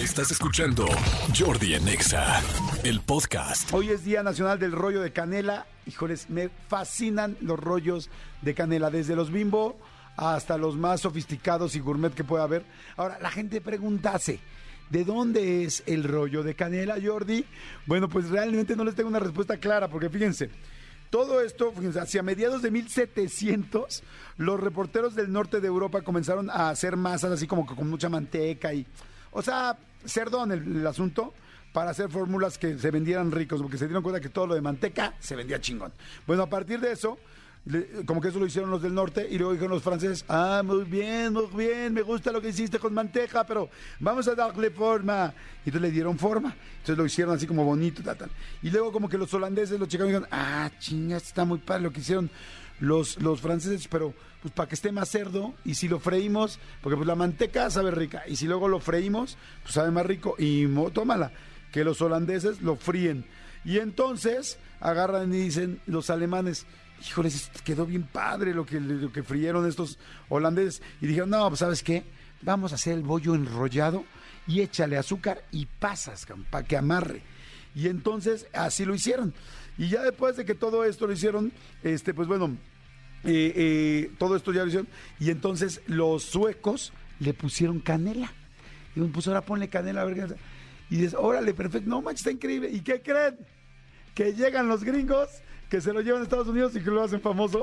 Estás escuchando Jordi en Exa, el podcast. Hoy es Día Nacional del Rollo de Canela. Híjoles, me fascinan los rollos de canela, desde los bimbo hasta los más sofisticados y gourmet que pueda haber. Ahora, la gente preguntase, ¿de dónde es el rollo de canela, Jordi? Bueno, pues realmente no les tengo una respuesta clara, porque fíjense, todo esto, fíjense, hacia mediados de 1700, los reporteros del norte de Europa comenzaron a hacer masas así como que con mucha manteca y, o sea, cerdón el, el asunto para hacer fórmulas que se vendieran ricos, porque se dieron cuenta que todo lo de manteca se vendía chingón. Bueno, a partir de eso, como que eso lo hicieron los del norte y luego dijeron los franceses, ah, muy bien, muy bien, me gusta lo que hiciste con manteca, pero vamos a darle forma. Y entonces le dieron forma, entonces lo hicieron así como bonito, tal, tal. Y luego como que los holandeses, los checaron y dijeron, ah, chinga, está muy padre lo que hicieron los, los franceses, pero pues para que esté más cerdo y si lo freímos, porque pues la manteca sabe rica y si luego lo freímos, pues sabe más rico y tómala, que los holandeses lo fríen. Y entonces agarran y dicen los alemanes, híjoles, quedó bien padre lo que, lo que frieron estos holandeses. Y dijeron, no, pues sabes qué, vamos a hacer el bollo enrollado y échale azúcar y pasas para que amarre. Y entonces así lo hicieron. Y ya después de que todo esto lo hicieron, este, pues bueno, eh, eh, todo esto ya lo hicieron. Y entonces los suecos le pusieron canela. Y pues ahora ponle canela a ver. Y dices, órale, perfecto, no manches, está increíble. ¿Y qué creen? Que llegan los gringos, que se lo llevan a Estados Unidos y que lo hacen famoso.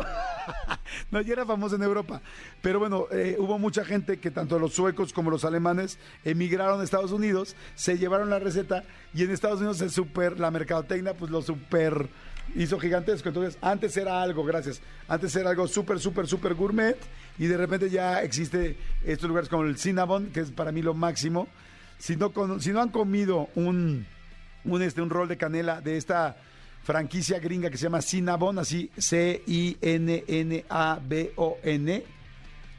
no, ya era famoso en Europa. Pero bueno, eh, hubo mucha gente que tanto los suecos como los alemanes emigraron a Estados Unidos, se llevaron la receta y en Estados Unidos se super, la mercadotecnia pues lo super hizo gigantesco. Entonces, antes era algo, gracias, antes era algo súper, súper, súper gourmet y de repente ya existe estos lugares como el Cinnabon, que es para mí lo máximo. Si no, si no han comido un, un, este, un rol de canela de esta franquicia gringa que se llama Cinnabon, así C-I-N-N-A-B-O-N.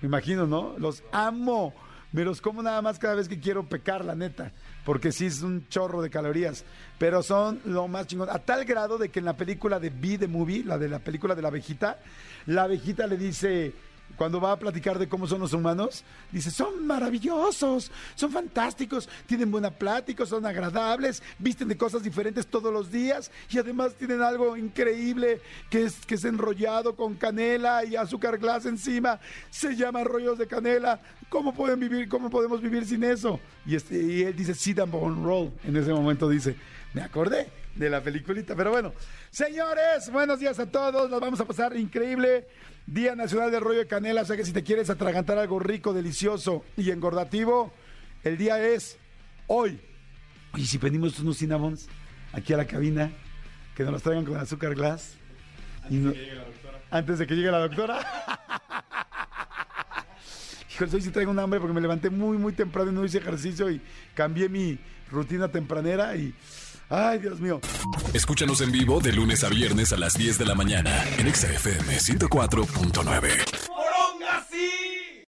Me imagino, ¿no? Los amo. Me los como nada más cada vez que quiero pecar, la neta. Porque sí es un chorro de calorías. Pero son lo más chingón. A tal grado de que en la película de Be the Movie, la de la película de la abejita, la abejita le dice, cuando va a platicar de cómo son los humanos, dice, son maravillosos, son fantásticos, tienen buena plática, son agradables, visten de cosas diferentes todos los días y además tienen algo increíble que es, que es enrollado con canela y azúcar glass encima. Se llama rollos de canela. ¿Cómo pueden vivir? ¿Cómo podemos vivir sin eso? Y, este, y él dice, sit and roll. En ese momento dice, me acordé de la peliculita. Pero bueno, señores, buenos días a todos. Las vamos a pasar increíble. Día Nacional del Rollo de Canela. O sea que si te quieres atragantar algo rico, delicioso y engordativo, el día es hoy. Y si pedimos unos cinnamons aquí a la cabina, que nos los traigan con azúcar glass. Y no- Antes de que llegue la doctora. Híjole, hoy sí traigo un hambre porque me levanté muy, muy temprano y no hice ejercicio y cambié mi rutina tempranera y... Ay, Dios mío. Escúchanos en vivo de lunes a viernes a las 10 de la mañana en Exa FM 104.9.